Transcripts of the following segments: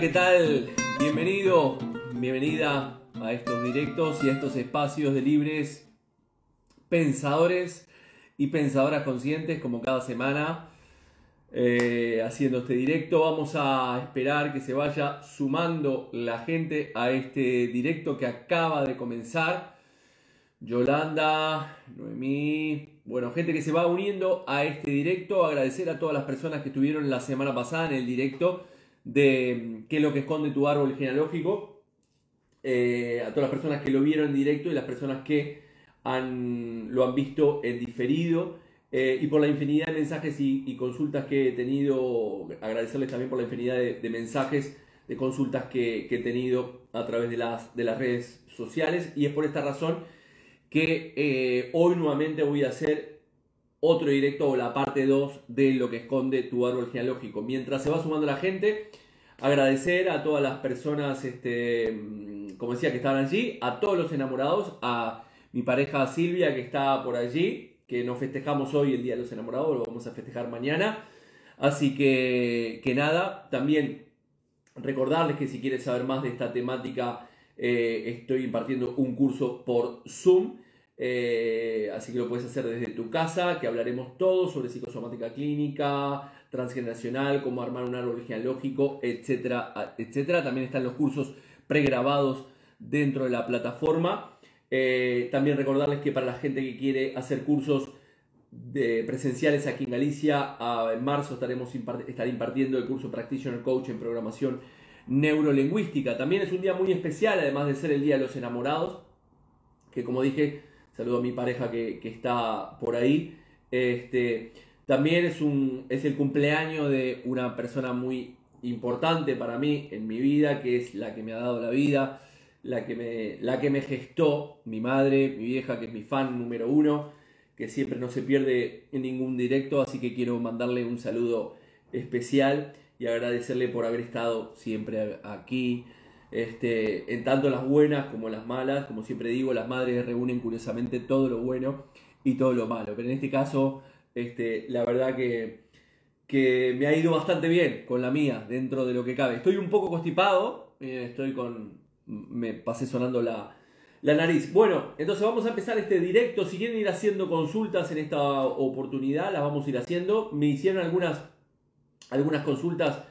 ¿qué tal? Bienvenido, bienvenida a estos directos y a estos espacios de libres pensadores y pensadoras conscientes como cada semana. eh, haciendo este directo, vamos a esperar que se vaya sumando la gente a este directo que acaba de comenzar. Yolanda, Noemí, bueno, gente que se va uniendo a este directo. Agradecer a todas las personas que estuvieron la semana pasada en el directo de qué es lo que esconde tu árbol genealógico. Eh, a todas las personas que lo vieron en directo y las personas que han, lo han visto en diferido. eh, y por la infinidad de mensajes y, consultas que he tenido. Agradecerles también por la infinidad de, de mensajes, de consultas que, que he tenido a través de las, de las redes sociales. Y es por esta razón que eh, hoy nuevamente voy a hacer otro directo o la parte 2 de lo que esconde tu árbol genealógico. Mientras se va sumando la gente, agradecer a todas las personas, este, mm, como decía, que estaban allí, a todos los enamorados, a mi pareja Silvia que está por allí, que nos festejamos hoy el Día de los Enamorados, lo vamos a festejar mañana. Así que, que nada, también recordarles que si quieres saber más de esta temática, eh, estoy impartiendo un curso por Zoom. Eh, así que lo puedes hacer desde tu casa, que hablaremos todo sobre psicosomática clínica, transgeneracional, cómo armar un árbol genealógico, etcétera, etcétera. También están los cursos pregrabados dentro de la plataforma. Eh, también recordarles que para la gente que quiere hacer cursos de presenciales aquí en Galicia, en marzo estaremos impartiendo el curso Practitioner Coach en programación neurolingüística. También es un día muy especial, además de ser el Día de los Enamorados, que como dije, saludo a mi pareja que, está por ahí. Este, también es, un, es el cumpleaños de una persona muy importante para mí en mi vida, que es la que me ha dado la vida, la que me, la que me gestó, mi madre, mi vieja, que es mi fan número uno, que siempre no se pierde en ningún directo, así que quiero mandarle un saludo especial y agradecerle por haber estado siempre aquí, este, en tanto las buenas como las malas, como siempre digo, las madres reúnen curiosamente todo lo bueno y todo lo malo, pero en este caso, este, la verdad que, que me ha ido bastante bien con la mía, dentro de lo que cabe. Estoy un poco constipado, eh, estoy con, me pasé sonando la, la nariz. Bueno, entonces vamos a empezar este directo. Si quieren ir haciendo consultas en esta oportunidad, las vamos a ir haciendo. Me hicieron algunas, algunas consultas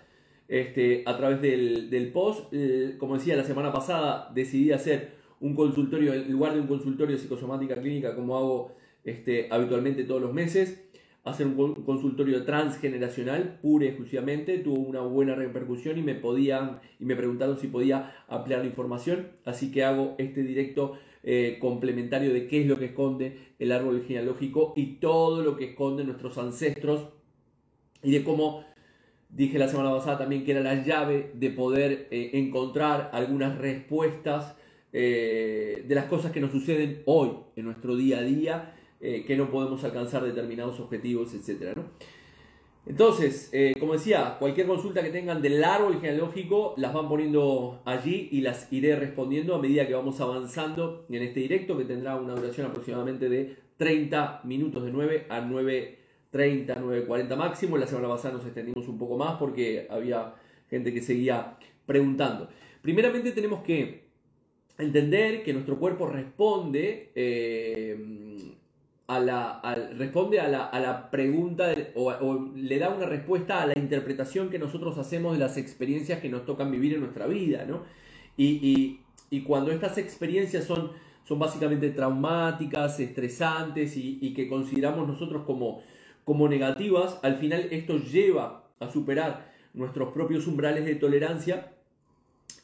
este, a través del, del post. Eh, como decía la semana pasada, decidí hacer un consultorio, en lugar de un consultorio de psicosomática clínica, como hago este, habitualmente todos los meses, hacer un con- consultorio transgeneracional, pura y exclusivamente. Tuvo una buena repercusión y me podían, y me preguntaron si podía ampliar la información. Así que hago este directo eh, complementario de qué es lo que esconde el árbol genealógico y todo lo que esconde nuestros ancestros y de cómo dije la semana pasada también que era la llave de poder eh, encontrar algunas respuestas eh, de las cosas que nos suceden hoy en nuestro día a día, eh, que no podemos alcanzar determinados objetivos, etc. ¿no? Entonces, como decía, cualquier consulta que tengan del árbol genealógico las van poniendo allí y las iré respondiendo a medida que vamos avanzando en este directo que tendrá una duración aproximadamente de 30 minutos de 9 a 9.30, 9.40 máximo. La semana pasada nos extendimos un poco más porque había gente que seguía preguntando. Primeramente tenemos que entender que nuestro cuerpo responde eh, a la, responde a la, a la pregunta o, le da una respuesta a la interpretación que nosotros hacemos de las experiencias que nos tocan vivir en nuestra vida, ¿no? Y, y- cuando estas experiencias son, son básicamente traumáticas, estresantes y que consideramos nosotros como, como negativas, al final esto lleva a superar nuestros propios umbrales de tolerancia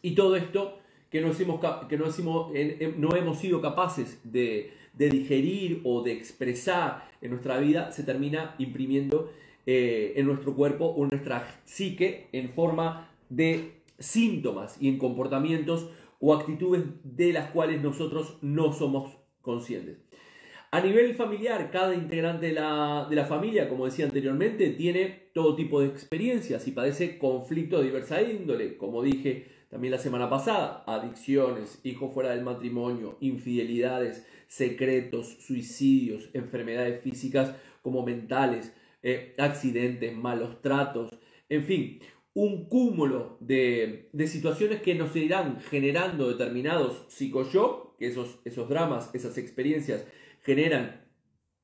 y todo esto que no, hemos, sido capaces de, de digerir o de expresar en nuestra vida se termina imprimiendo eh, en nuestro cuerpo o en nuestra psique en forma de síntomas y en comportamientos o actitudes de las cuales nosotros no somos conscientes. A nivel familiar, cada integrante de la, de la familia, como decía anteriormente, tiene todo tipo de experiencias y padece conflictos de diversa índole, como dije también la semana pasada, adicciones, hijos fuera del matrimonio, infidelidades, secretos, suicidios, enfermedades físicas como mentales, eh, accidentes, malos tratos, en fin, un cúmulo de, situaciones que nos irán generando determinados psicoshop, que esos, esos dramas, esas experiencias generan,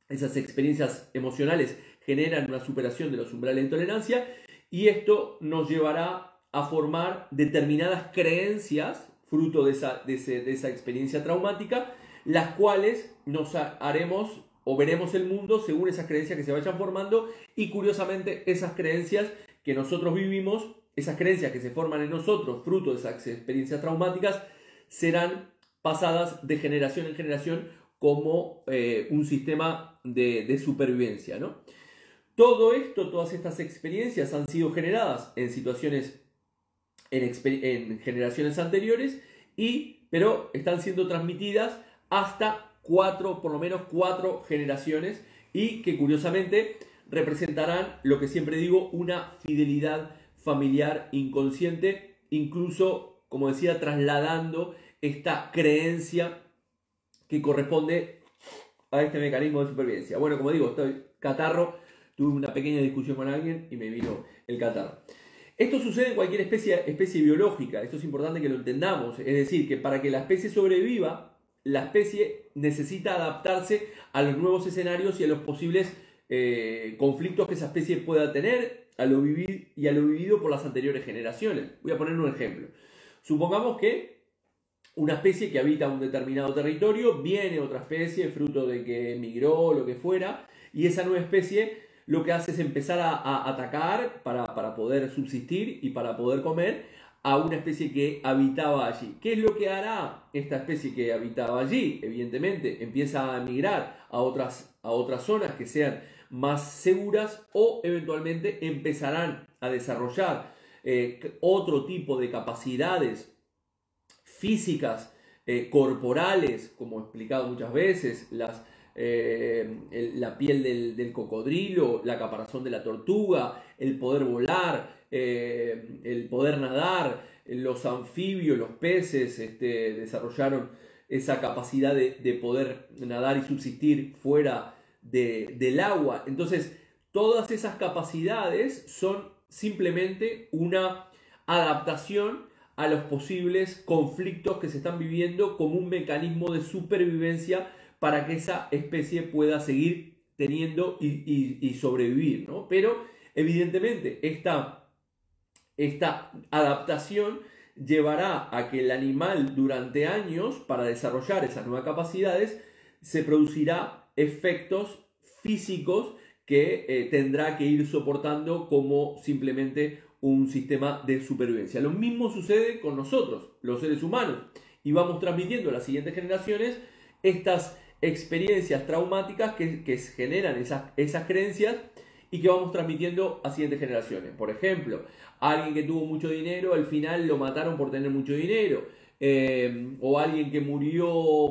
esas experiencias emocionales generan una superación de los umbrales de intolerancia y esto nos llevará a formar determinadas creencias fruto de esa, de, de esa experiencia traumática, las cuales nos haremos o veremos el mundo según esas creencias que se vayan formando y curiosamente esas creencias que nosotros vivimos, esas creencias que se forman en nosotros, fruto de esas experiencias traumáticas, serán pasadas de generación en generación como eh, un sistema de, supervivencia. ¿no? Todo esto, todas estas experiencias han sido generadas en situaciones, en, en generaciones anteriores, y, pero están siendo transmitidas hasta cuatro, por lo menos cuatro generaciones, y que curiosamente representarán lo que siempre digo, una fidelidad familiar inconsciente, incluso, como decía, trasladando esta creencia que corresponde a este mecanismo de supervivencia. Bueno, como digo, estoy catarro, tuve una pequeña discusión con alguien y me vino el catarro. Esto sucede en cualquier especie, biológica, esto es importante que lo entendamos, es decir, que para que la especie sobreviva, la especie necesita adaptarse a los nuevos escenarios y a los posibles eh, conflictos que esa especie pueda tener a lo y a lo vivido por las anteriores generaciones. Voy a poner un ejemplo. Supongamos que una especie que habita un determinado territorio viene otra especie fruto de que emigró o lo que fuera y esa nueva especie lo que hace es empezar a, atacar para, para, poder subsistir y para poder comer a una especie que habitaba allí. ¿Qué es lo que hará esta especie que habitaba allí? Evidentemente empieza a migrar a otras, a otras zonas que sean más seguras o eventualmente empezarán a desarrollar eh, otro tipo de capacidades físicas, eh, corporales, como he explicado muchas veces, eh, la piel del, cocodrilo, la caparazón de la tortuga, el poder volar, el poder nadar, los anfibios, los peces este, desarrollaron esa capacidad de, poder nadar y subsistir fuera del agua. Entonces, todas esas capacidades son simplemente una adaptación a los posibles conflictos que se están viviendo como un mecanismo de supervivencia para que esa especie pueda seguir teniendo y, sobrevivir. Pero evidentemente esta, esta adaptación llevará a que el animal durante años, para desarrollar esas nuevas capacidades, se producirá efectos físicos que eh, tendrá que ir soportando como simplemente un sistema de supervivencia. Lo mismo sucede con nosotros, los seres humanos, y vamos transmitiendo a las siguientes generaciones estas experiencias traumáticas que, generan esas, creencias y que vamos transmitiendo a siguientes generaciones. Por ejemplo, alguien que tuvo mucho dinero, al final lo mataron por tener mucho dinero. Eh, o alguien que murió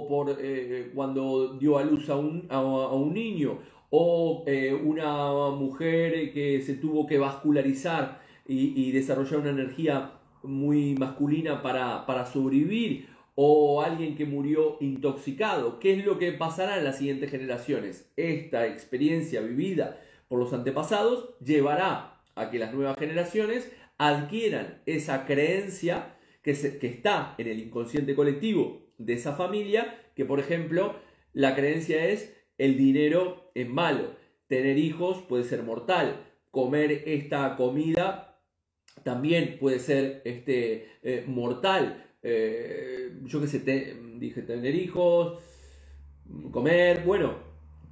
por, eh, cuando dio a luz a un, a, un niño, o eh, una mujer que se tuvo que vascularizar y, desarrollar una energía muy masculina para, para, sobrevivir, o alguien que murió intoxicado. ¿Qué es lo que pasará en las siguientes generaciones? Esta experiencia vivida por los antepasados llevará a que las nuevas generaciones adquieran esa creencia que, está en el inconsciente colectivo de esa familia, que por ejemplo la creencia es el dinero es malo, tener hijos puede ser mortal, comer esta comida también puede ser este, eh, mortal. Eh, yo qué sé, dije tener hijos, comer, bueno,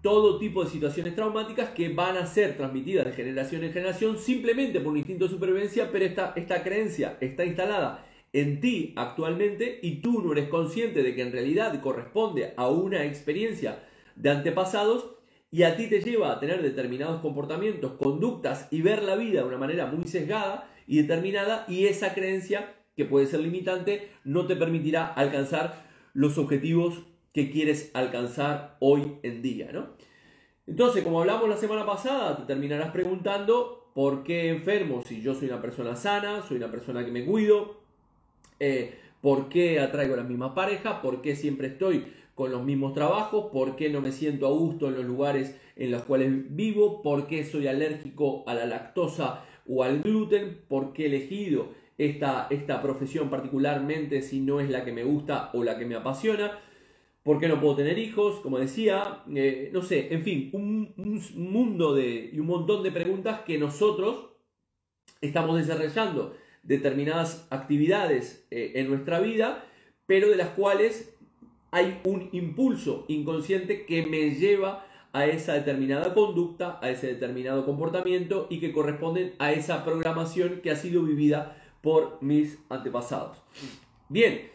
todo tipo de situaciones traumáticas que van a ser transmitidas de generación en generación simplemente por un instinto de supervivencia, pero esta, esta creencia está instalada en ti actualmente y tú no eres consciente de que en realidad corresponde a una experiencia de antepasados y a ti te lleva a tener determinados comportamientos, conductas y ver la vida de una manera muy sesgada y determinada y esa creencia que puede ser limitante no te permitirá alcanzar los objetivos que quieres alcanzar hoy en día, ¿no? Entonces, como hablamos la semana pasada, te terminarás preguntando por qué enfermo si yo soy una persona sana, soy una persona que me cuido, eh, por qué atraigo las mismas parejas, por qué siempre estoy con los mismos trabajos, por qué no me siento a gusto en los lugares en los cuales vivo, por qué soy alérgico a la lactosa o al gluten, por qué he elegido esta, esta profesión particularmente si no es la que me gusta o la que me apasiona. ¿Por qué no puedo tener hijos? Como decía, eh, no sé, en fin, un, mundo de, y un montón de preguntas que nosotros estamos desarrollando determinadas actividades eh, en nuestra vida, pero de las cuales hay un impulso inconsciente que me lleva a esa determinada conducta, a ese determinado comportamiento y que corresponden a esa programación que ha sido vivida por mis antepasados. Bien,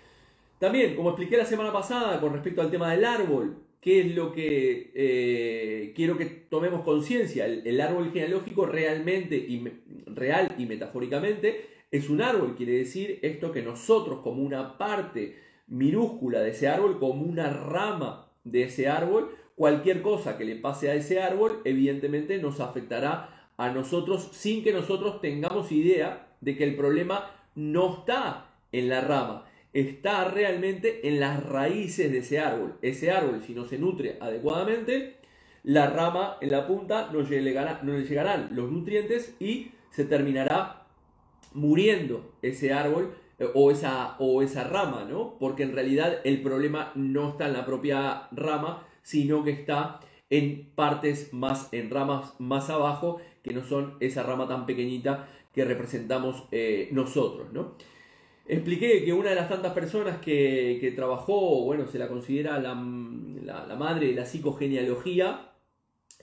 también, como expliqué la semana pasada con respecto al tema del árbol, ¿qué es lo que eh, quiero que tomemos conciencia? El, árbol genealógico realmente, y, real y metafóricamente, es un árbol, quiere decir esto que nosotros como una parte minúscula de ese árbol, como una rama de ese árbol, cualquier cosa que le pase a ese árbol, evidentemente nos afectará a nosotros sin que nosotros tengamos idea de que el problema no está en la rama, está realmente en las raíces de ese árbol. Ese árbol, si no se nutre adecuadamente, la rama en la punta no, no le llegarán los nutrientes y se terminará muriendo ese árbol eh, o esa, o esa rama, ¿no? Porque en realidad el problema no está en la propia rama, sino que está en partes más, en ramas más abajo, que no son esa rama tan pequeñita que representamos eh, nosotros, ¿no? Expliqué que una de las tantas personas que, trabajó, bueno, se la considera la, madre de la psicogenealogía,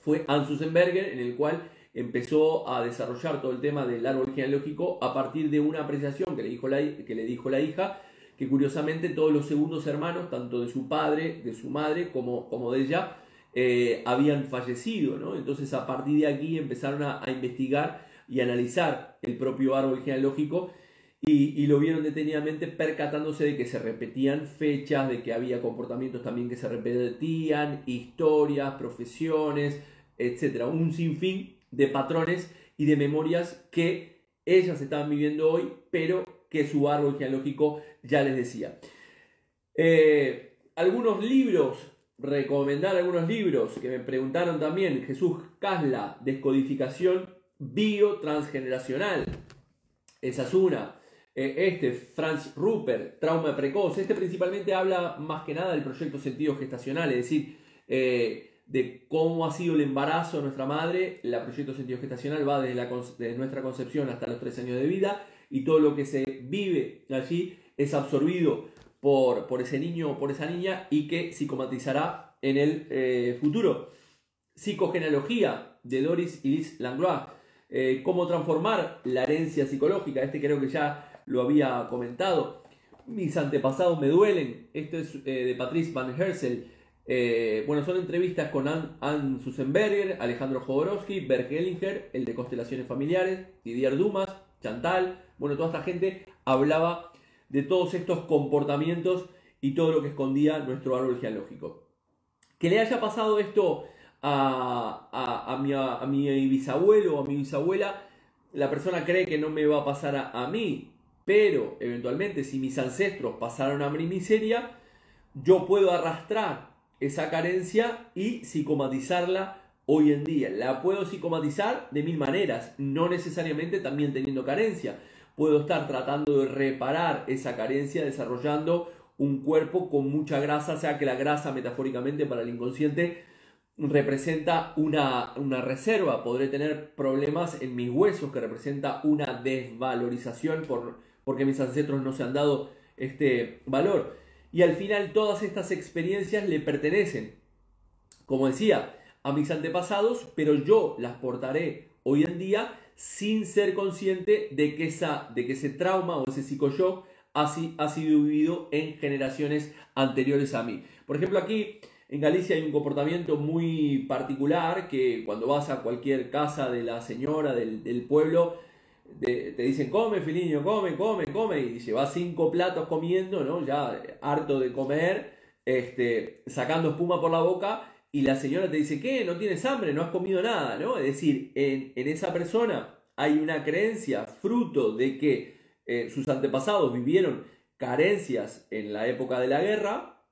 fue Anne Susenberger, en el cual empezó a desarrollar todo el tema del árbol genealógico a partir de una apreciación que le dijo la, que le dijo la hija, que curiosamente todos los segundos hermanos, tanto de su padre, de su madre, como, como de ella, eh, habían fallecido, ¿no? Entonces a partir de aquí empezaron a, a investigar y analizar el propio árbol genealógico y, lo vieron detenidamente percatándose de que se repetían fechas, de que había comportamientos también que se repetían, historias, profesiones, etc. Un sinfín de patrones y de memorias que ellas estaban viviendo hoy, pero que su árbol genealógico ya les decía. Eh, algunos libros, recomendar algunos libros que me preguntaron también, Jesús Casla, Descodificación Biotransgeneracional. Esa es una. Eh, este, Franz Rupert, trauma precoz, este principalmente habla más que nada del proyecto sentido gestacional, es decir, eh, de cómo ha sido el embarazo de nuestra madre. La proyecto sentido gestacional va desde, nuestra concepción hasta los tres años de vida y todo lo que se vive allí es absorbido por, por ese niño o por esa niña y que psicomatizará en el eh, futuro. Psicogenealogía de Doris y Liz Langlois. cómo transformar la herencia psicológica. Este creo que ya lo había comentado. Mis antepasados me duelen. Esto es eh, de Patrice Van Hersel. Eh, bueno, son entrevistas con Anne, Ann Susenberger, Alejandro Jodorowsky, Bert Hellinger, el de Constelaciones Familiares, Didier Dumas, Chantal. Bueno, toda esta gente hablaba de todos estos comportamientos y todo lo que escondía nuestro árbol genealógico. Que le haya pasado esto a, a, a, mi, a mi bisabuelo o a mi bisabuela, la persona cree que no me va a pasar a, mí. Pero eventualmente si mis ancestros pasaron hambre y miseria, yo puedo arrastrar esa carencia y psicomatizarla hoy en día. La puedo psicomatizar de mil maneras, no necesariamente también teniendo carencia. Puedo estar tratando de reparar esa carencia desarrollando un cuerpo con mucha grasa, o sea que la grasa metafóricamente para el inconsciente representa una, una, reserva, podré tener problemas en mis huesos que representa una desvalorización por, porque mis ancestros no se han dado este valor. Y al final todas estas experiencias le pertenecen, como decía, a mis antepasados, pero yo las portaré hoy en día sin ser consciente de que, esa, de que ese trauma o ese psicoshock ha, ha sido vivido en generaciones anteriores a mí. Por ejemplo, aquí en Galicia hay un comportamiento muy particular que cuando vas a cualquier casa de la señora del, del pueblo, te dicen, come, Filiño, come, come, come, y llevas cinco platos comiendo, ¿no? Ya harto de comer, este, sacando espuma por la boca, y la señora te dice, ¿qué? ¿No tienes hambre? ¿No has comido nada? ¿no? Es decir, en, esa persona hay una creencia fruto de que eh, sus antepasados vivieron carencias en la época de la guerra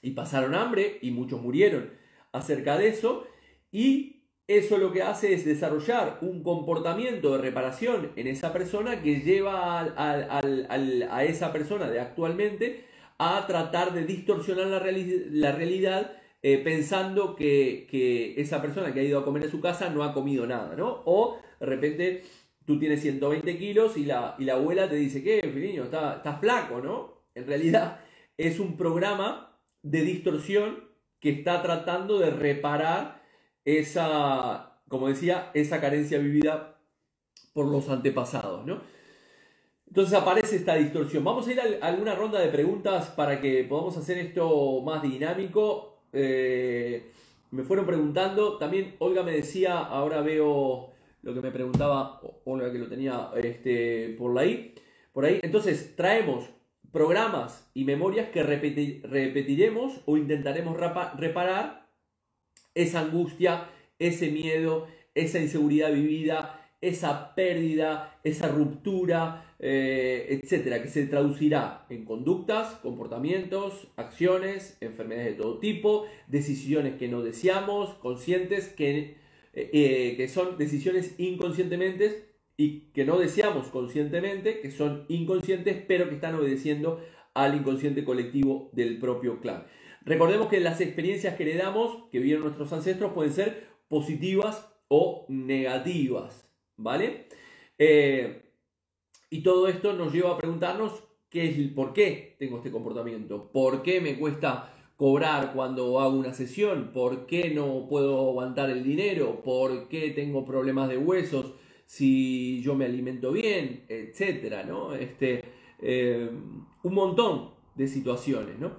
y pasaron hambre y muchos murieron acerca de eso, y eso lo que hace es desarrollar un comportamiento de reparación en esa persona que lleva a esa persona de actualmente a tratar de distorsionar la, realidad eh, pensando que, esa persona que ha ido a comer a su casa no ha comido nada, ¿no? O de repente tú tienes 120 kilos y la, abuela te dice, ¿qué, niño? Estás está flaco, ¿no? En realidad es un programa de distorsión que está tratando de reparar esa, como decía, esa carencia vivida por los antepasados, ¿no? Entonces aparece esta distorsión. Vamos a ir a alguna ronda de preguntas para que podamos hacer esto más dinámico. Eh, me fueron preguntando, también Olga me decía, ahora veo lo que me preguntaba Olga que lo tenía este, por ahí. Por ahí. Entonces traemos programas y memorias que repetiremos o intentaremos reparar esa angustia, ese miedo, esa inseguridad vivida, esa pérdida, esa ruptura, eh, etcétera, que se traducirá en conductas, comportamientos, acciones, enfermedades de todo tipo, decisiones que no deseamos, conscientes, que, eh, eh, que son decisiones inconscientemente y que no deseamos conscientemente, que son inconscientes, pero que están obedeciendo al inconsciente colectivo del propio clan. Recordemos que las experiencias que heredamos, que vieron nuestros ancestros, pueden ser positivas o negativas, ¿vale? Eh, y todo esto nos lleva a preguntarnos qué es, por qué tengo este comportamiento, por qué me cuesta cobrar cuando hago una sesión, por qué no puedo aguantar el dinero, por qué tengo problemas de huesos, si yo me alimento bien, etcétera, ¿no? Este, eh, un montón de situaciones, ¿no?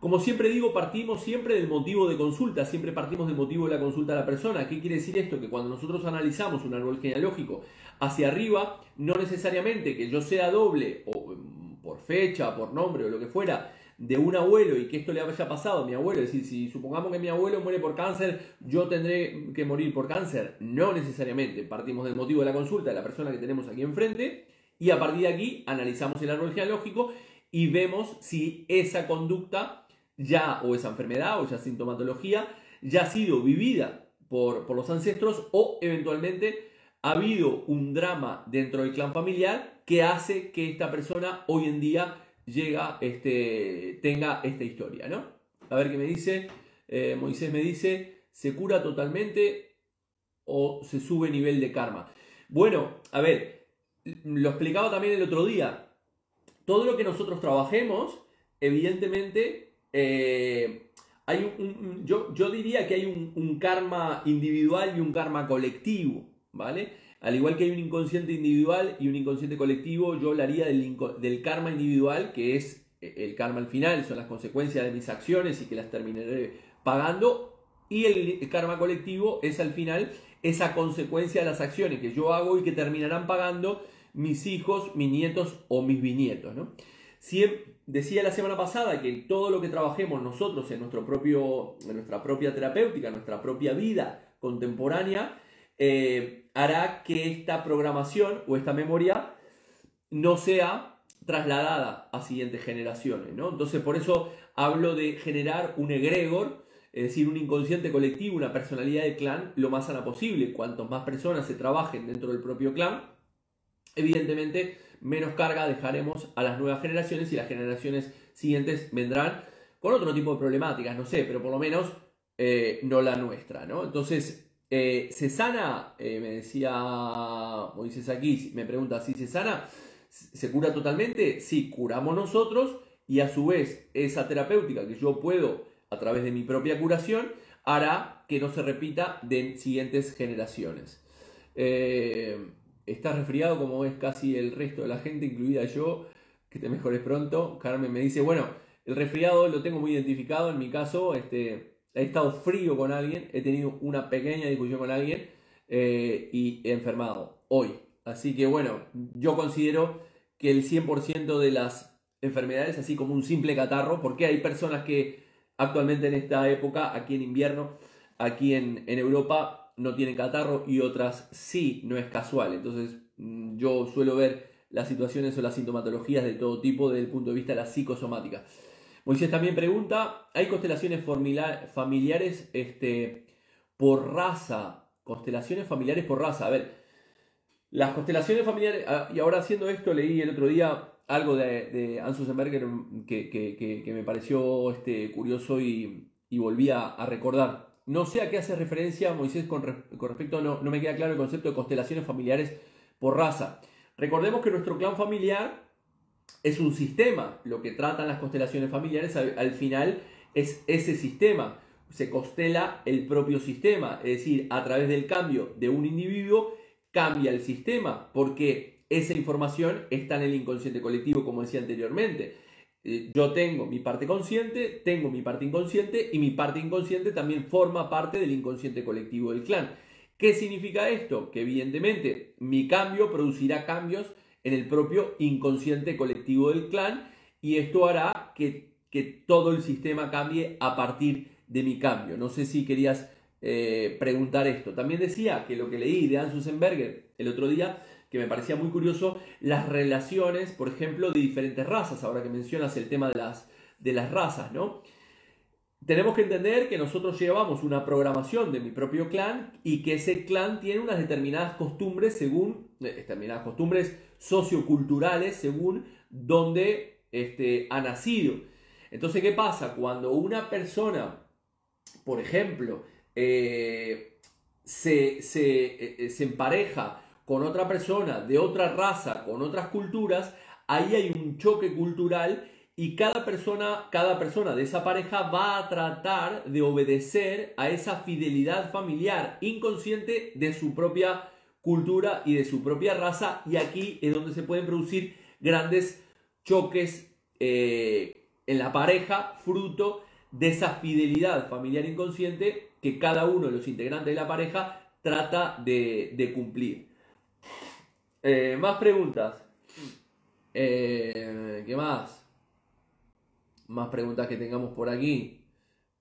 Como siempre digo, partimos siempre del motivo de consulta, siempre partimos del motivo de la consulta a la persona. ¿Qué quiere decir esto? Que cuando nosotros analizamos un árbol genealógico hacia arriba, no necesariamente que yo sea doble, o mm, por fecha, por nombre o lo que fuera, de un abuelo y que esto le haya pasado a mi abuelo, es decir, si supongamos que mi abuelo muere por cáncer, yo tendré que morir por cáncer. No necesariamente, partimos del motivo de la consulta de la persona que tenemos aquí enfrente y a partir de aquí analizamos el árbol genealógico y vemos si esa conducta ya, o esa enfermedad, o esa sintomatología, ya ha sido vivida por, por los ancestros o eventualmente ha habido un drama dentro del clan familiar que hace que esta persona hoy en día llega, este, tenga esta historia, ¿no? A ver qué me dice. Eh, Moisés me dice, ¿se cura totalmente o se sube nivel de karma? Bueno, a ver, lo explicaba también el otro día. Todo lo que nosotros trabajemos, evidentemente, eh, hay un, yo, yo, diría que hay un, un karma individual y un karma colectivo, ¿vale? Al igual que hay un inconsciente individual y un inconsciente colectivo, yo hablaría del, del karma individual, que es eh, el karma al final, son las consecuencias de mis acciones y que las terminaré pagando. Y el karma colectivo es al final esa consecuencia de las acciones que yo hago y que terminarán pagando mis hijos, mis nietos o mis bisnietos. ¿no? Decía la semana pasada que todo lo que trabajemos nosotros en, nuestro propio, nuestra propia terapéutica, en nuestra propia vida contemporánea, eh, hará que esta programación o esta memoria no sea trasladada a siguientes generaciones. ¿no? Entonces, por eso hablo de generar un egregor, es decir, un inconsciente colectivo, una personalidad de clan lo más sana posible. Cuantos más personas se trabajen dentro del propio clan, evidentemente menos carga dejaremos a las nuevas generaciones y las generaciones siguientes vendrán con otro tipo de problemáticas, no sé, pero por lo menos eh, no la nuestra, ¿no? Entonces, eh, ¿Se sana? Eh, me decía Moisés aquí, me pregunta si se sana. ¿Se cura totalmente? Sí, curamos nosotros y a su vez esa terapéutica que yo puedo a través de mi propia curación hará que no se repita de siguientes generaciones. Eh, estás resfriado como es casi el resto de la gente, incluida yo, que te mejores pronto. Carmen me dice, bueno, el resfriado lo tengo muy identificado, en mi caso, este, he estado frío con alguien, he tenido una pequeña discusión con alguien eh, y he enfermado hoy. Así que bueno, yo considero que el 100% de las enfermedades, así como un simple catarro, porque hay personas que actualmente en esta época, aquí en invierno, aquí en, en Europa, no tienen catarro y otras sí, no es casual. Entonces mm, yo suelo ver las situaciones o las sintomatologías de todo tipo desde el punto de vista de la psicosomática. Moisés también pregunta, ¿hay constelaciones familiares este, por raza constelaciones familiares por raza. A ver, las constelaciones familiares, ah, y ahora haciendo esto leí el otro día algo de, de Hans que, que, me pareció este, curioso y volví a, recordar. No sé a qué hace referencia Moisés con, respecto, no, no me queda claro el concepto de constelaciones familiares por raza. Recordemos que nuestro clan familiar es un sistema. Lo que tratan las constelaciones familiares al final es ese sistema se constela el propio sistema, es decir, a través del cambio de un individuo cambia el sistema, porque esa información está en el inconsciente colectivo, como decía anteriormente. Eh, yo tengo mi parte consciente, tengo mi parte inconsciente y mi parte inconsciente también forma parte del inconsciente colectivo del clan. ¿Qué significa esto? Que evidentemente mi cambio producirá cambios en el propio inconsciente colectivo del clan y esto hará que, que todo el sistema cambie a partir de mi cambio. No sé si querías eh, preguntar esto. También decía que lo que leí de Susenberger el otro día, que me parecía muy curioso, las relaciones, por ejemplo, de diferentes razas, ahora que mencionas el tema de las, de las razas, ¿no? Tenemos que entender que nosotros llevamos una programación de mi propio clan y que ese clan tiene unas determinadas costumbres según, eh, determinadas costumbres socioculturales según donde este, ha nacido. Entonces, ¿qué pasa? Cuando una persona por ejemplo, eh, se, eh, eh, se, empareja con otra persona de otra raza, con otras culturas, ahí hay un choque cultural y cada persona, cada persona de esa pareja va a tratar de obedecer a esa fidelidad familiar inconsciente de su propia cultura y de su propia raza y aquí es donde se pueden producir grandes choques en la pareja fruto de esa fidelidad familiar inconsciente que cada uno de los integrantes de la pareja trata de, cumplir. Eh, más preguntas. Eh, ¿Qué más? Más preguntas que tengamos por aquí.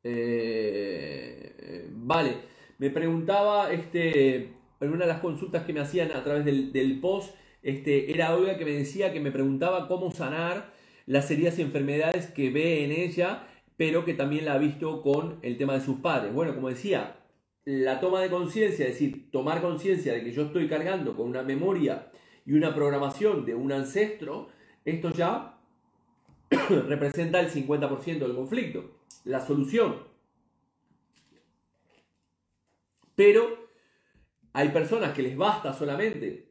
Eh, vale, me preguntaba este, en una de las consultas que me hacían a través del, post, este, era Olga que me decía que me preguntaba cómo sanar las heridas y enfermedades que ve en ella pero que también la ha visto con el tema de sus padres. Bueno, como decía, la toma de conciencia, es decir, tomar conciencia de que yo estoy cargando con una memoria y una programación de un ancestro, esto ya representa el 50% del conflicto, la solución. Pero hay personas que les basta solamente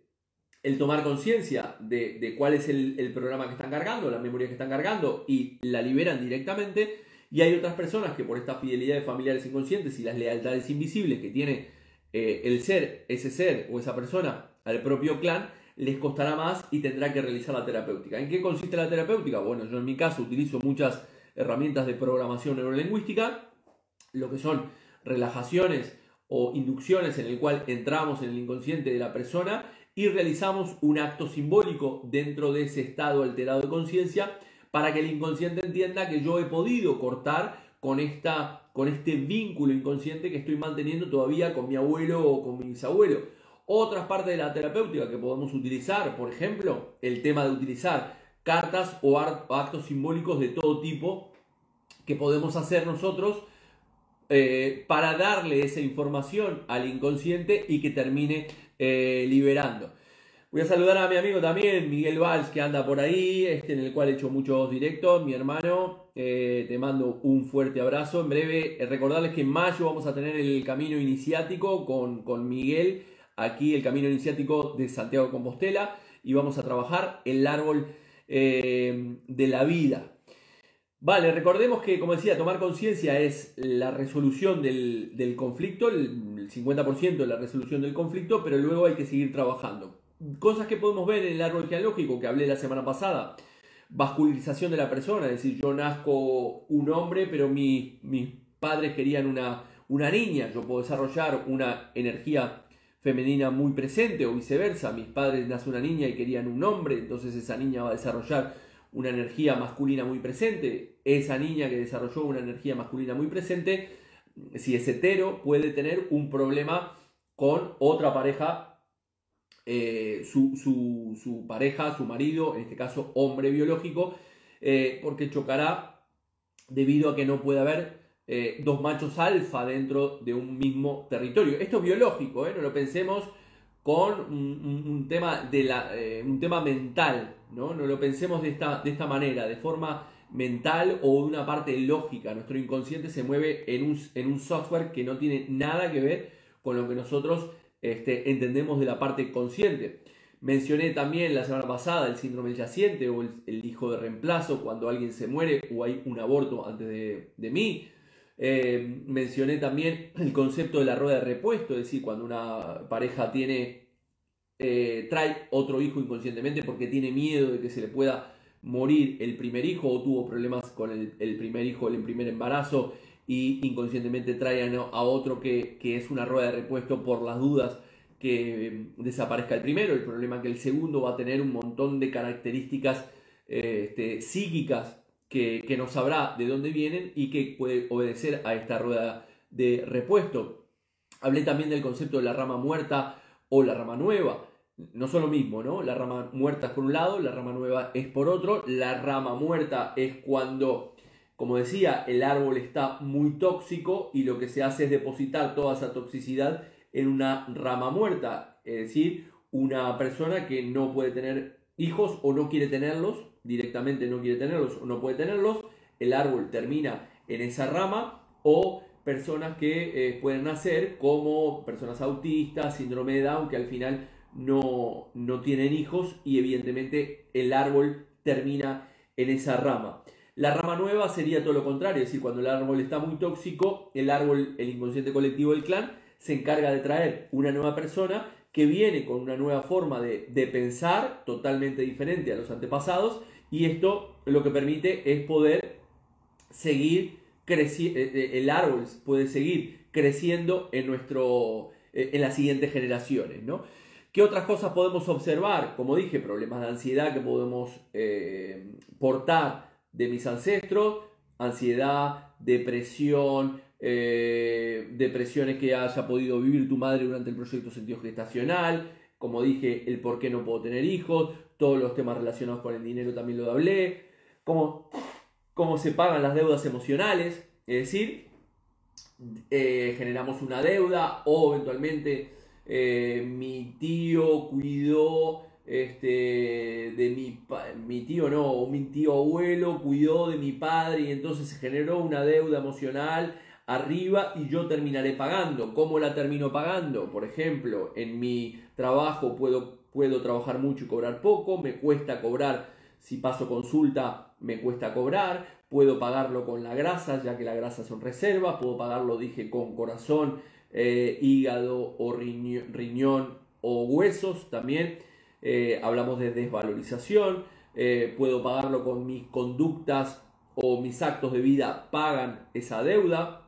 el tomar conciencia de, cuál es el, el, programa que están cargando, la memoria que están cargando y la liberan directamente y hay otras personas que por esta fidelidad de familiares inconscientes y las lealtades invisibles que tiene eh, el ser, ese ser o esa persona al propio clan, les costará más y tendrá que realizar la terapéutica. ¿En qué consiste la terapéutica? Bueno, yo en mi caso utilizo muchas herramientas de programación neurolingüística, lo que son relajaciones o inducciones en el cual entramos en el inconsciente de la persona y realizamos un acto simbólico dentro de ese estado alterado de conciencia para que el inconsciente entienda que yo he podido cortar con, esta, con este vínculo inconsciente que estoy manteniendo todavía con mi abuelo o con mi bisabuelo. Otras partes de la terapéutica que podemos utilizar, por ejemplo, el tema de utilizar cartas o actos simbólicos de todo tipo que podemos hacer nosotros eh, para darle esa información al inconsciente y que termine eh, liberando. Voy a saludar a mi amigo también, Miguel Valls, que anda por ahí, este, en el cual he hecho muchos directos. Mi hermano, eh, te mando un fuerte abrazo. En breve, eh, recordarles que en mayo vamos a tener el camino iniciático con, con Miguel, aquí el camino iniciático de Santiago de Compostela, y vamos a trabajar el árbol eh, de la vida. Vale, recordemos que, como decía, tomar conciencia es la resolución del, del conflicto, el 50% de la resolución del conflicto, pero luego hay que seguir trabajando cosas que podemos ver en el árbol genealógico que hablé la semana pasada. Vascularización de la persona, es decir, yo nazco un hombre, pero mis padres querían una, una niña. Yo puedo desarrollar una energía femenina muy presente o viceversa. Mis padres nacen una niña y querían un hombre, entonces esa niña va a desarrollar una energía masculina muy presente. Esa niña que desarrolló una energía masculina muy presente, si es hetero, puede tener un problema con otra pareja eh, su, pareja, su marido, en este caso hombre biológico, eh, porque chocará debido a que no puede haber eh, dos machos alfa dentro de un mismo territorio. Esto es biológico, no lo pensemos con un, tema, de un tema mental, ¿no? no lo pensemos de esta, de esta manera, de forma mental o de una parte lógica. Nuestro inconsciente se mueve en un, en un software que no tiene nada que ver con lo que nosotros este, entendemos de la parte consciente. Mencioné también la semana pasada el síndrome yaciente o el, hijo de reemplazo cuando alguien se muere o hay un aborto antes de, mí. Eh, mencioné también el concepto de la rueda de repuesto, es decir, cuando una pareja tiene, eh, trae otro hijo inconscientemente porque tiene miedo de que se le pueda morir el primer hijo o tuvo problemas con el, primer hijo, el primer embarazo y inconscientemente trae a, otro que, que es una rueda de repuesto por las dudas que em, desaparezca el primero, el problema es que el segundo va a tener un montón de características eh, este, psíquicas que, que, no sabrá de dónde vienen y que puede obedecer a esta rueda de repuesto. Hablé también del concepto de la rama muerta o la rama nueva. No son lo mismo, ¿no? La rama muerta es por un lado, la rama nueva es por otro. La rama muerta es cuando, como decía, el árbol está muy tóxico y lo que se hace es depositar toda esa toxicidad en una rama muerta, es decir, una persona que no puede tener hijos o no quiere tenerlos, directamente no quiere tenerlos o no puede tenerlos, el árbol termina en esa rama o personas que eh, pueden nacer como personas autistas, síndrome de Down, que al final no, no tienen hijos y evidentemente el árbol termina en esa rama. La rama nueva sería todo lo contrario, es decir, cuando el árbol está muy tóxico, el árbol, el inconsciente colectivo del clan, se encarga de traer una nueva persona que viene con una nueva forma de, pensar totalmente diferente a los antepasados y esto lo que permite es poder seguir creciendo, eh, eh, el árbol puede seguir creciendo en, nuestro, eh, en las siguientes generaciones, ¿no? ¿Qué otras cosas podemos observar? Como dije, problemas de ansiedad que podemos portar de mis ancestros, ansiedad, depresión, eh, depresiones que haya podido vivir tu madre durante el proyecto sentido gestacional, como dije, el por qué no puedo tener hijos, todos los temas relacionados con el dinero también lo hablé, cómo, cómo se pagan las deudas emocionales, es decir, eh, generamos una deuda o eventualmente eh, mi tío cuidó este, de mi, mi tío no, o mi tío abuelo cuidó de mi padre y entonces se generó una deuda emocional arriba y yo terminaré pagando. ¿Cómo la termino pagando? Por ejemplo, en mi trabajo puedo, puedo trabajar mucho y cobrar poco, me cuesta cobrar, si paso consulta, me cuesta cobrar, puedo pagarlo con la grasa, ya que la grasa son reservas, puedo pagarlo, dije, con corazón, eh, hígado o riñón, o huesos también. Eh, hablamos de desvalorización, eh, puedo pagarlo con mis conductas o mis actos de vida pagan esa deuda,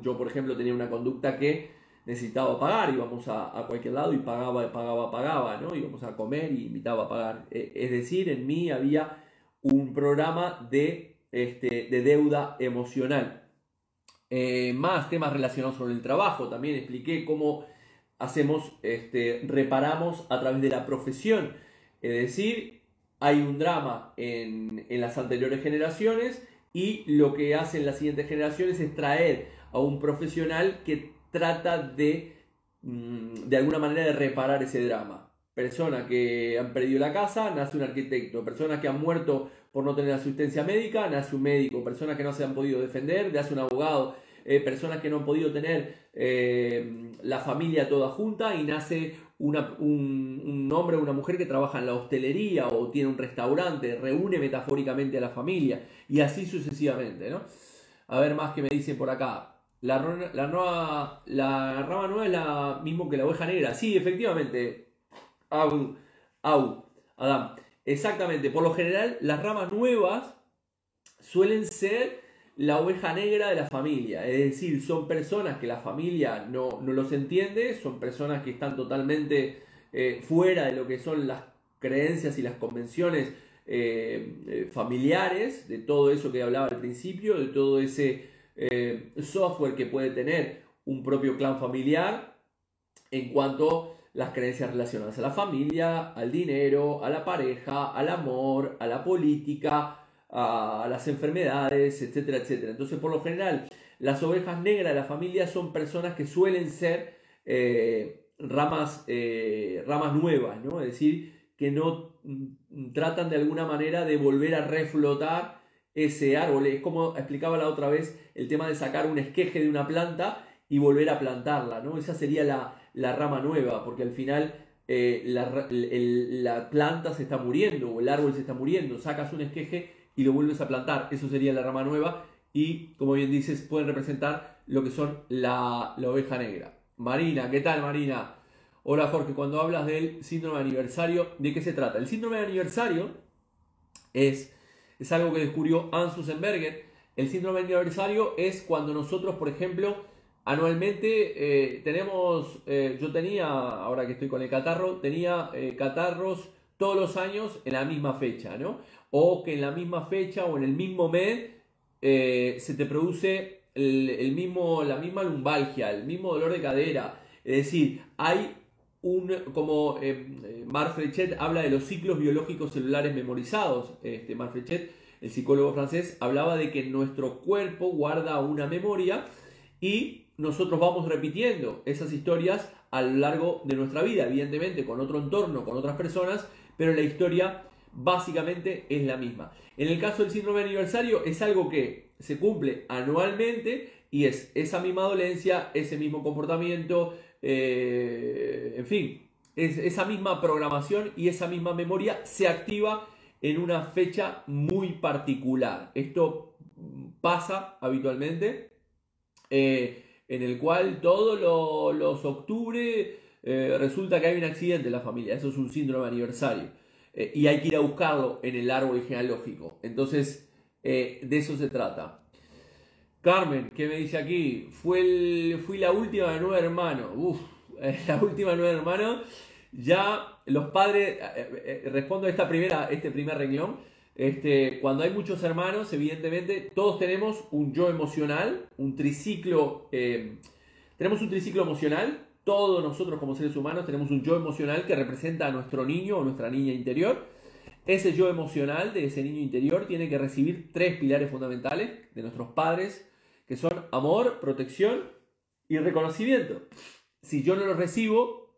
yo, por ejemplo, tenía una conducta que necesitaba pagar, íbamos a, a cualquier lado y pagaba, pagaba, pagaba, ¿no? Íbamos a comer y invitaba a pagar. E, es decir, en mí había un programa de, este, de deuda emocional. Eh, más temas relacionados con el trabajo, también expliqué cómo hacemos, este, reparamos a través de la profesión. Es decir, hay un drama en, en las anteriores generaciones y lo que hacen las siguientes generaciones es traer a un profesional que trata de, mm, de alguna manera, de reparar ese drama. Personas que han perdido la casa, nace un arquitecto. Personas que han muerto por no tener asistencia médica, nace un médico. Personas que no se han podido defender, nace un abogado. Eh, personas que no han podido tener eh, la familia toda junta y nace una, un, un, hombre o una mujer que trabaja en la hostelería o tiene un restaurante, reúne metafóricamente a la familia y así sucesivamente. ¿no? A ver más que me dicen por acá. La, la, nueva, la rama nueva es la mismo que la oveja negra. Sí, efectivamente. Au, au, Adam. Exactamente. Por lo general, las ramas nuevas suelen ser la oveja negra de la familia. Es decir, son personas que la familia no, los entiende, son personas que están totalmente eh, fuera de lo que son las creencias y las convenciones eh, eh, familiares, de todo eso que hablaba al principio, de todo ese software que puede tener un propio clan familiar en cuanto a las creencias relacionadas a la familia, al dinero, a la pareja, al amor, a la política, a, las enfermedades, etcétera, etcétera. Entonces, por lo general, Las ovejas negras de la familia son personas que suelen ser eh, ramas, eh, ramas nuevas, ¿no? Es decir, que no mm, tratan de alguna manera de volver a reflotar ese árbol. Es como explicaba la otra vez el tema de sacar un esqueje de una planta y volver a plantarla, ¿no? Esa sería la, rama nueva, porque al final eh, la, la, planta se está muriendo o el árbol se está muriendo. Sacas un esqueje y lo vuelves a plantar. Eso sería la rama nueva y, como bien dices, pueden representar lo que son la, la oveja negra. Marina, ¿qué tal Marina? Hola Jorge, cuando hablas del síndrome de aniversario, ¿de qué se trata? El síndrome de aniversario es, es algo que descubrió Hans Susenberger. El síndrome de aniversario es cuando nosotros, por ejemplo, anualmente eh, tenemos, eh, yo tenía, ahora que estoy con el catarro, tenía eh, catarros todos los años en la misma fecha, ¿no? O que en la misma fecha o en el mismo mes se te produce el, mismo, la misma lumbalgia, el mismo dolor de cadera. Es decir, hay un, como eh, Marfrechet habla de los ciclos biológicos celulares memorizados. Este, Marfrechet, el psicólogo francés, hablaba de que nuestro cuerpo guarda una memoria y nosotros vamos repitiendo esas historias a lo largo de nuestra vida, evidentemente con otro entorno, con otras personas, pero la historia básicamente es la misma. En el caso del síndrome de aniversario es algo que se cumple anualmente y es esa misma dolencia, ese mismo comportamiento, eh, en fin, es, esa misma programación y esa misma memoria se activa en una fecha muy particular. Esto pasa habitualmente, eh, en el cual todos los octubre eh, resulta que hay un accidente en la familia, eso es un síndrome de aniversario, y hay que ir a buscarlo en el árbol genealógico. Entonces, de eso se trata. Carmen, ¿qué me dice aquí? Fue fui la última de nueve la última de nueve. Ya los padres, eh, eh, eh, respondo a esta primera, este primer renglón. Este, cuando hay muchos hermanos, evidentemente, todos tenemos un yo emocional, un triciclo. tenemos un triciclo emocional. Todos nosotros, como seres humanos, tenemos un yo emocional que representa a nuestro niño o nuestra niña interior. Ese yo emocional de ese niño interior tiene que recibir tres pilares fundamentales de nuestros padres, que son amor, protección y reconocimiento. Si yo no los recibo,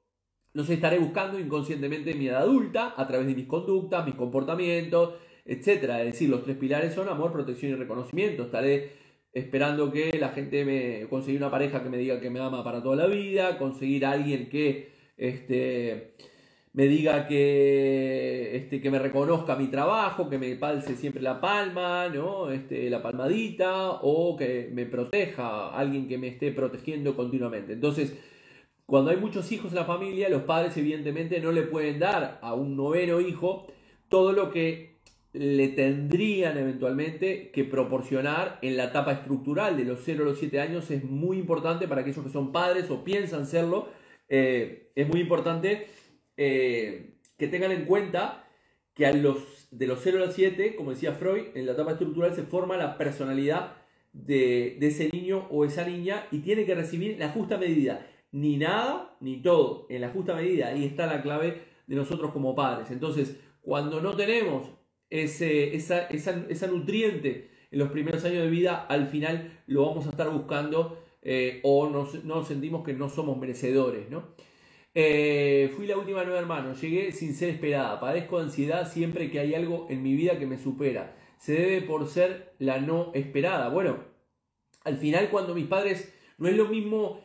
los estaré buscando inconscientemente en mi edad adulta, a través de mis conductas, mis comportamientos, etc. Es decir, los tres pilares son amor, protección y reconocimiento. Estaré esperando que la gente me consiga una pareja que me diga que me ama para toda la vida, conseguir alguien que este, me diga que, este, que me reconozca mi trabajo, que me palce siempre la palma, ¿no? Este, la palmadita, o que me proteja, alguien que me esté protegiendo continuamente. Entonces, cuando hay muchos hijos en la familia, los padres evidentemente no le pueden dar a un noveno hijo todo lo que le tendrían eventualmente que proporcionar en la etapa estructural de los 0 a los 7 años es muy importante para aquellos que son padres o piensan serlo. Eh, es muy importante eh, que tengan en cuenta que a los, de los 0 a los 7, como decía Freud, en la etapa estructural se forma la personalidad de, ese niño o esa niña y tiene que recibir la justa medida. Ni nada, ni todo, en la justa medida. Ahí está la clave de nosotros como padres. Entonces, cuando no tenemos ese, esa, esa, nutriente en los primeros años de vida, al final lo vamos a estar buscando eh, o nos sentimos que no somos merecedores, ¿no? Eh, fui la última nueva hermano, llegué sin ser esperada, padezco ansiedad siempre que hay algo en mi vida que me supera. Se debe por ser la no esperada. Bueno, al final cuando mis padres no es lo mismo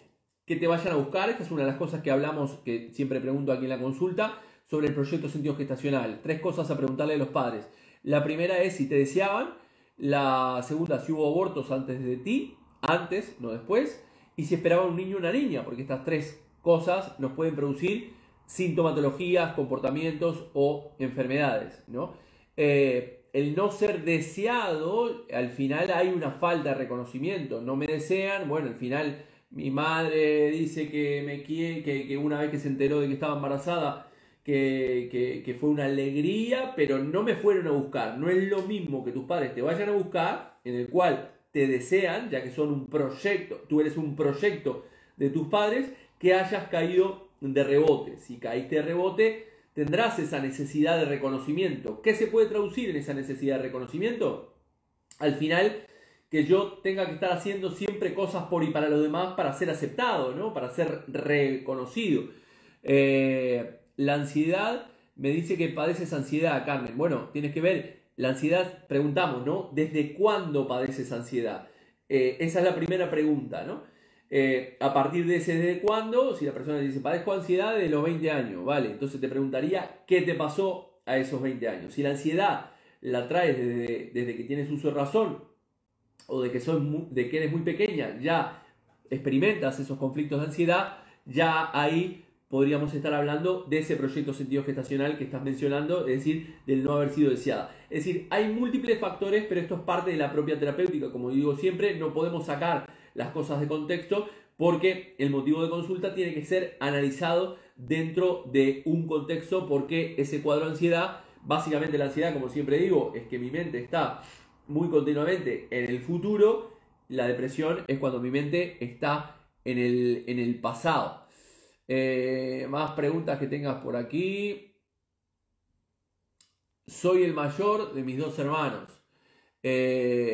que te vayan a buscar, que es una de las cosas que hablamos, que siempre pregunto aquí en la consulta, sobre el proyecto sentido gestacional. Tres cosas a preguntarle a los padres. La primera es si te deseaban, la segunda si hubo abortos antes de ti, antes, no después, y si esperaban un niño o una niña, porque estas tres cosas nos pueden producir sintomatologías, comportamientos o enfermedades. ¿no? Eh, el no ser deseado, al final hay una falta de reconocimiento. No me desean, bueno, al final mi madre dice que me quiere, que, una vez que se enteró de que estaba embarazada, que, fue una alegría, pero no me fueron a buscar. No es lo mismo que tus padres te vayan a buscar, en el cual te desean, ya que son un proyecto, tú eres un proyecto de tus padres, que hayas caído de rebote. Si caíste de rebote, tendrás esa necesidad de reconocimiento. ¿Qué se puede traducir en esa necesidad de reconocimiento? Al final, que yo tenga que estar haciendo siempre cosas por y para los demás para ser aceptado, ¿no? Para ser reconocido. Eh, la ansiedad me dice que padeces ansiedad, Carmen. Bueno, tienes que ver, la ansiedad, preguntamos, ¿no? ¿Desde cuándo padeces ansiedad? Eh, esa es la primera pregunta, ¿no? Eh, a partir de ese desde cuándo, si la persona dice, padezco ansiedad de los 20 años, ¿vale? Entonces te preguntaría, ¿qué te pasó a esos 20 años? Si la ansiedad la traes desde, desde que tienes uso de razón o de que, de que eres muy pequeña, ya experimentas esos conflictos de ansiedad, ya ahí podríamos estar hablando de ese proyecto sentido gestacional que estás mencionando, es decir, del no haber sido deseada. Es decir, hay múltiples factores, pero esto es parte de la propia terapéutica. Como digo siempre, no podemos sacar las cosas de contexto porque el motivo de consulta tiene que ser analizado dentro de un contexto porque ese cuadro de ansiedad, básicamente la ansiedad, como siempre digo, es que mi mente está muy continuamente en el futuro, la depresión es cuando mi mente está en el, en el pasado. Eh, más preguntas que tengas por aquí. Soy el mayor de mis dos hermanos. Eh,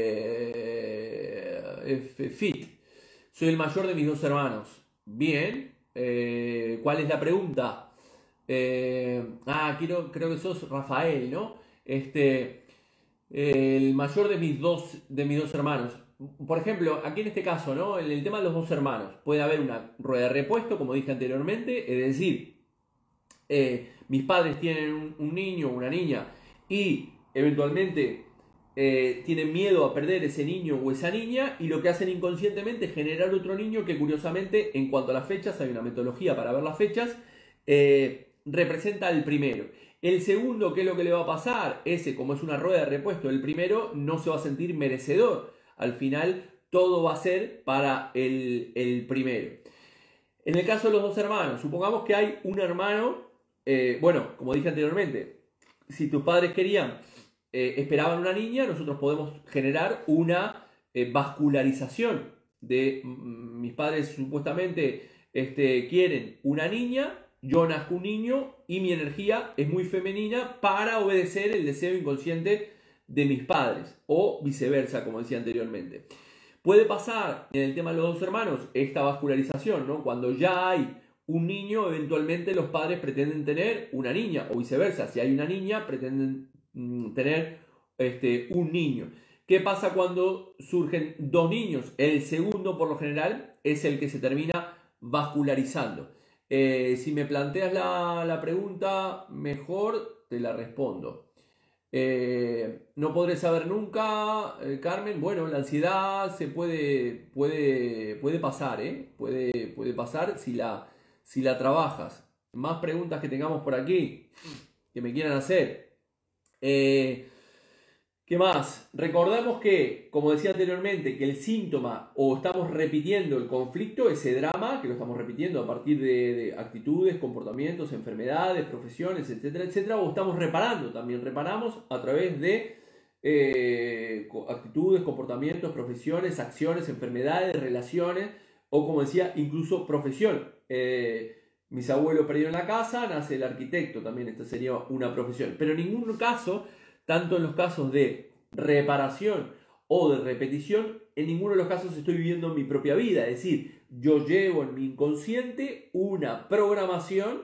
fit. Soy el mayor de mis dos hermanos. Bien. Eh, ¿Cuál es la pregunta? ah, quiero, creo que sos Rafael, ¿no? Este, el mayor de mis dos, de mis dos hermanos por ejemplo, aquí en este caso, ¿no? En el tema de los dos hermanos, puede haber una rueda de repuesto, como dije anteriormente, es decir, eh, mis padres tienen un, niño o una niña y eventualmente eh, tienen miedo a perder ese niño o esa niña y lo que hacen inconscientemente es generar otro niño que curiosamente, en cuanto a las fechas, hay una metodología para ver las fechas, eh, representa el primero. El segundo, ¿qué es lo que le va a pasar? Ese, como es una rueda de repuesto, el primero no se va a sentir merecedor al final todo va a ser para el, primero. En el caso de los dos hermanos, supongamos que hay un hermano, eh, bueno, como dije anteriormente, si tus padres querían, eh, esperaban una niña, nosotros podemos generar una eh, vascularización de mm, mis padres supuestamente este, quieren una niña, yo nazco un niño y mi energía es muy femenina para obedecer el deseo inconsciente de mis padres o viceversa, como decía anteriormente. Puede pasar en el tema de los dos hermanos esta vascularización, ¿no? Cuando ya hay un niño, eventualmente los padres pretenden tener una niña o viceversa. Si hay una niña, pretenden mm, tener este, un niño. ¿Qué pasa cuando surgen dos niños? El segundo, por lo general, es el que se termina vascularizando. Eh, si me planteas la, la pregunta, mejor te la respondo. Eh, no podré saber nunca, eh, Carmen. Bueno, la ansiedad se puede, puede, puede pasar, ¿eh? Puede, puede pasar si la, si la trabajas. Más preguntas que tengamos por aquí que me quieran hacer. ¿Qué más? Recordamos que, como decía anteriormente, que el síntoma o estamos repitiendo el conflicto, ese drama, que lo estamos repitiendo a partir de, actitudes, comportamientos, enfermedades, profesiones, etcétera, etcétera, o estamos reparando, también reparamos a través de eh, actitudes, comportamientos, profesiones, acciones, enfermedades, relaciones, o como decía, incluso profesión. Eh, mis abuelos perdieron la casa, nace el arquitecto, también esta sería una profesión. Pero en ningún caso tanto en los casos de reparación o de repetición, en ninguno de los casos estoy viviendo mi propia vida. Es decir, yo llevo en mi inconsciente una programación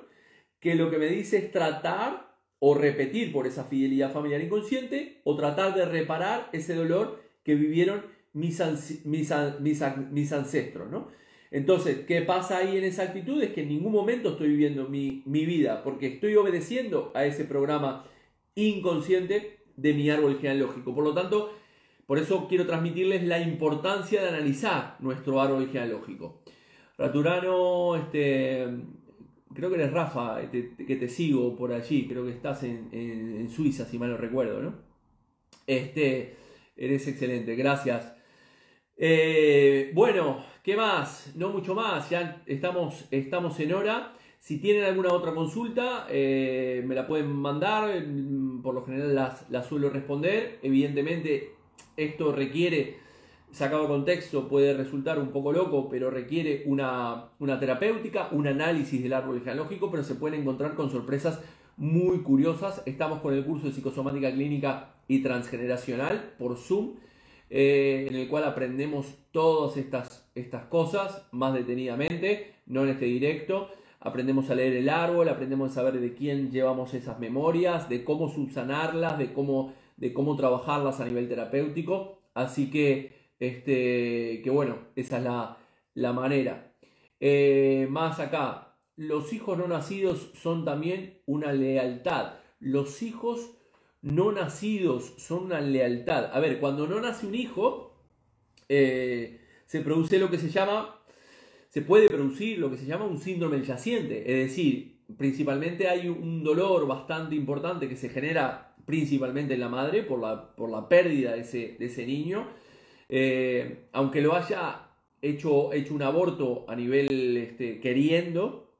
que lo que me dice es tratar o repetir por esa fidelidad familiar inconsciente o tratar de reparar ese dolor que vivieron mis, mis, mis, ancestros. ¿no? Entonces, ¿qué pasa ahí en esa actitud? Es que en ningún momento estoy viviendo mi, mi vida porque estoy obedeciendo a ese programa inconsciente de mi árbol genealógico. Por lo tanto, por eso quiero transmitirles la importancia de analizar nuestro árbol genealógico. Raturano, este, creo que eres Rafa, que te sigo por allí, creo que estás en, Suiza, si mal no recuerdo, ¿no? Este, eres excelente, gracias. Eh, bueno, ¿qué más? No mucho más, ya estamos, estamos en hora. Si tienen alguna otra consulta, eh, me la pueden mandar. Mm, por lo general las, suelo responder. Evidentemente, esto requiere, sacado contexto, puede resultar un poco loco, pero requiere una, una terapéutica, un análisis del árbol genealógico, pero se pueden encontrar con sorpresas muy curiosas. Estamos con el curso de psicosomática clínica y transgeneracional por Zoom. eh, en el cual aprendemos todas estas, estas cosas más detenidamente, no en este directo. Aprendemos a leer el árbol, aprendemos a saber de quién llevamos esas memorias, de cómo subsanarlas, de cómo, de cómo trabajarlas a nivel terapéutico. Así que, este, que bueno, esa es la, la manera. Eh, más acá, los hijos no nacidos son también una lealtad. Los hijos no nacidos son una lealtad. A ver, cuando no nace un hijo, eh, se produce lo que se llama, se puede producir lo que se llama un síndrome yaciente. Es decir, principalmente hay un dolor bastante importante que se genera principalmente en la madre por la, por la pérdida de ese, de ese niño. Eh, aunque lo haya hecho, hecho un aborto a nivel este, queriendo,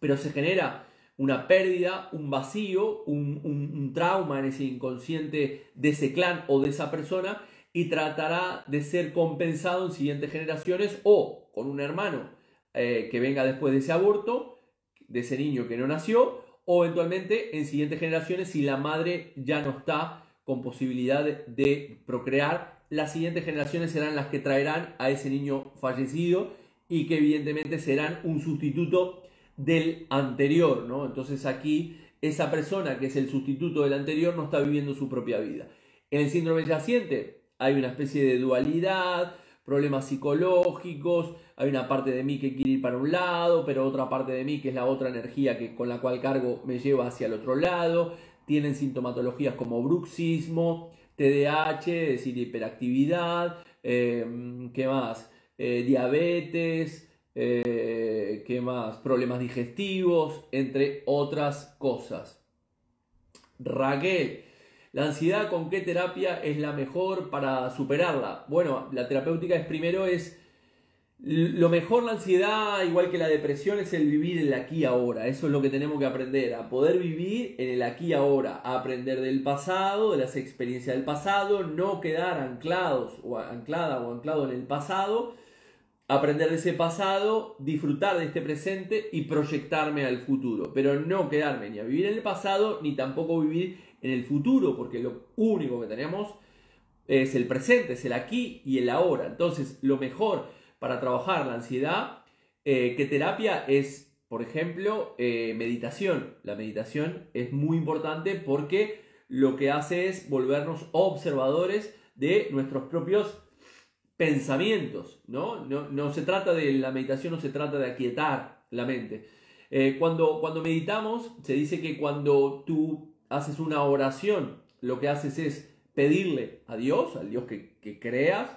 pero se genera una pérdida, un vacío, un, trauma en ese inconsciente de ese clan o de esa persona y tratará de ser compensado en siguientes generaciones o con un hermano eh, que venga después de ese aborto, de ese niño que no nació, o eventualmente en siguientes generaciones si la madre ya no está con posibilidad de procrear, las siguientes generaciones serán las que traerán a ese niño fallecido y que evidentemente serán un sustituto del anterior, ¿no? Entonces aquí esa persona que es el sustituto del anterior no está viviendo su propia vida. En el síndrome yaciente hay una especie de dualidad, problemas psicológicos, hay una parte de mí que quiere ir para un lado, pero otra parte de mí que es la otra energía que, con la cual cargo me lleva hacia el otro lado, tienen sintomatologías como bruxismo, TDAH, es decir, hiperactividad, eh, ¿qué más? Eh, diabetes, eh, ¿qué más? Problemas digestivos, entre otras cosas. Raquel, ¿la ansiedad con qué terapia es la mejor para superarla? Bueno, la terapéutica es primero es lo mejor la ansiedad, igual que la depresión, es el vivir el aquí y ahora. Eso es lo que tenemos que aprender, a poder vivir en el aquí y ahora, aprender del pasado, de las experiencias del pasado, no quedar anclados o anclada o anclado en el pasado, aprender de ese pasado, disfrutar de este presente y proyectarme al futuro, pero no quedarme ni a vivir en el pasado ni tampoco vivir en el futuro, porque lo único que tenemos es el presente, es el aquí y el ahora. Entonces, lo mejor para trabajar la ansiedad, eh, ¿qué terapia es, por ejemplo, eh, meditación? La meditación es muy importante porque lo que hace es volvernos observadores de nuestros propios pensamientos, ¿no? No, se trata de la meditación, no se trata de aquietar la mente. Eh, cuando, cuando meditamos, se dice que cuando tú haces una oración, lo que haces es pedirle a Dios, al Dios que, creas,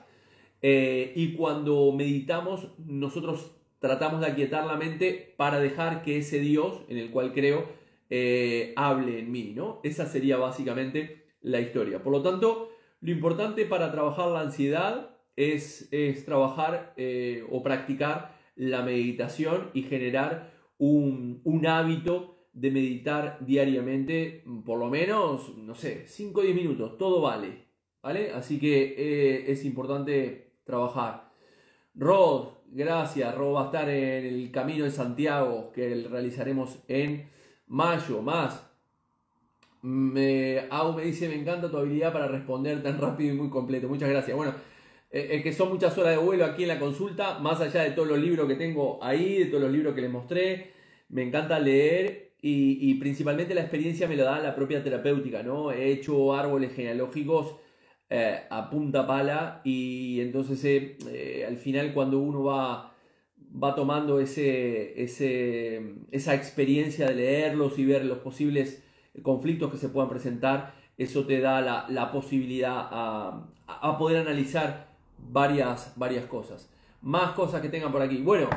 eh, y cuando meditamos, nosotros tratamos de aquietar la mente para dejar que ese Dios en el cual creo eh, hable en mí, ¿no? Esa sería básicamente la historia. Por lo tanto, lo importante para trabajar la ansiedad es, es trabajar eh, o practicar la meditación y generar un, un, hábito de meditar diariamente, por lo menos, no sé, 5 o 10 minutos, todo vale, ¿vale? Así que es importante trabajar. Rod, gracias. Rod va a estar en el Camino de Santiago que realizaremos en mayo. Más. Me, Au me dice, me encanta tu habilidad para responder tan rápido y muy completo. Muchas gracias. Bueno, eh, es que son muchas horas de vuelo aquí en la consulta, más allá de todos los libros que tengo ahí, de todos los libros que les mostré. Me encanta leer y, principalmente la experiencia me lo da la propia terapéutica, ¿no? He hecho árboles genealógicos eh, a punta pala y entonces eh, eh, al final cuando uno va, va tomando ese, ese, esa experiencia de leerlos y ver los posibles conflictos que se puedan presentar, eso te da la, la posibilidad a, a, poder analizar varias, varias cosas. Más cosas que tengan por aquí. Bueno,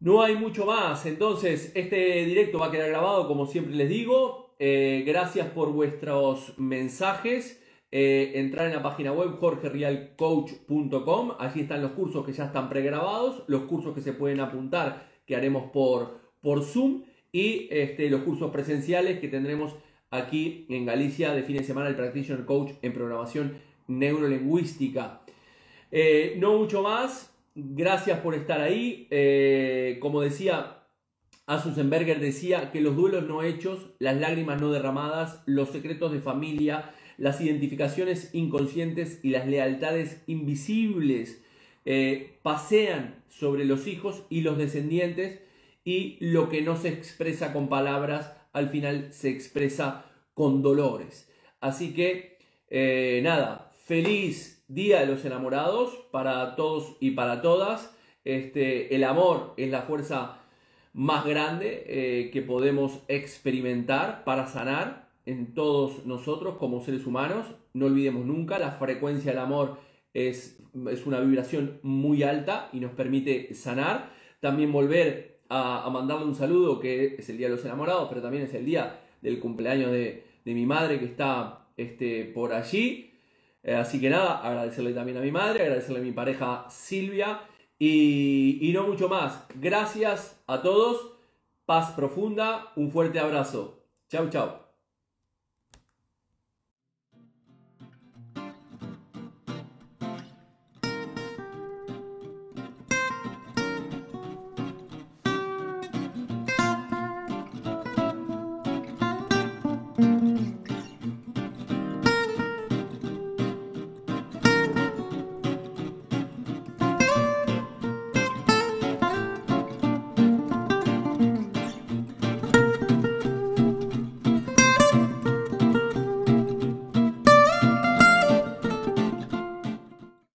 no hay mucho más. Entonces, este directo va a quedar grabado, como siempre les digo. gracias por vuestros mensajes. Eh, entrar en la página web jorgerialcoach.com. Allí están los cursos que ya están pregrabados, los cursos que se pueden apuntar que haremos por, por Zoom y este, los cursos presenciales que tendremos aquí en Galicia de fin de semana el Practitioner Coach en programación neurolingüística. Eh, no mucho más. Gracias por estar ahí. Eh, como decía, Asusenberger decía que los duelos no hechos, las lágrimas no derramadas, los secretos de familia, las identificaciones inconscientes y las lealtades invisibles eh, pasean sobre los hijos y los descendientes y lo que no se expresa con palabras al final se expresa con dolores. Así que eh, nada, feliz Día de los Enamorados para todos y para todas. Este, el amor es la fuerza más grande eh, que podemos experimentar para sanar en todos nosotros como seres humanos. No olvidemos nunca, la frecuencia del amor es, es una vibración muy alta y nos permite sanar. También volver a, mandarle un saludo, que es el Día de los Enamorados, pero también es el día del cumpleaños de, mi madre que está este, por allí. Eh, así que nada, agradecerle también a mi madre, agradecerle a mi pareja Silvia y, y no mucho más. Gracias a todos, paz profunda, un fuerte abrazo. Chau, chau.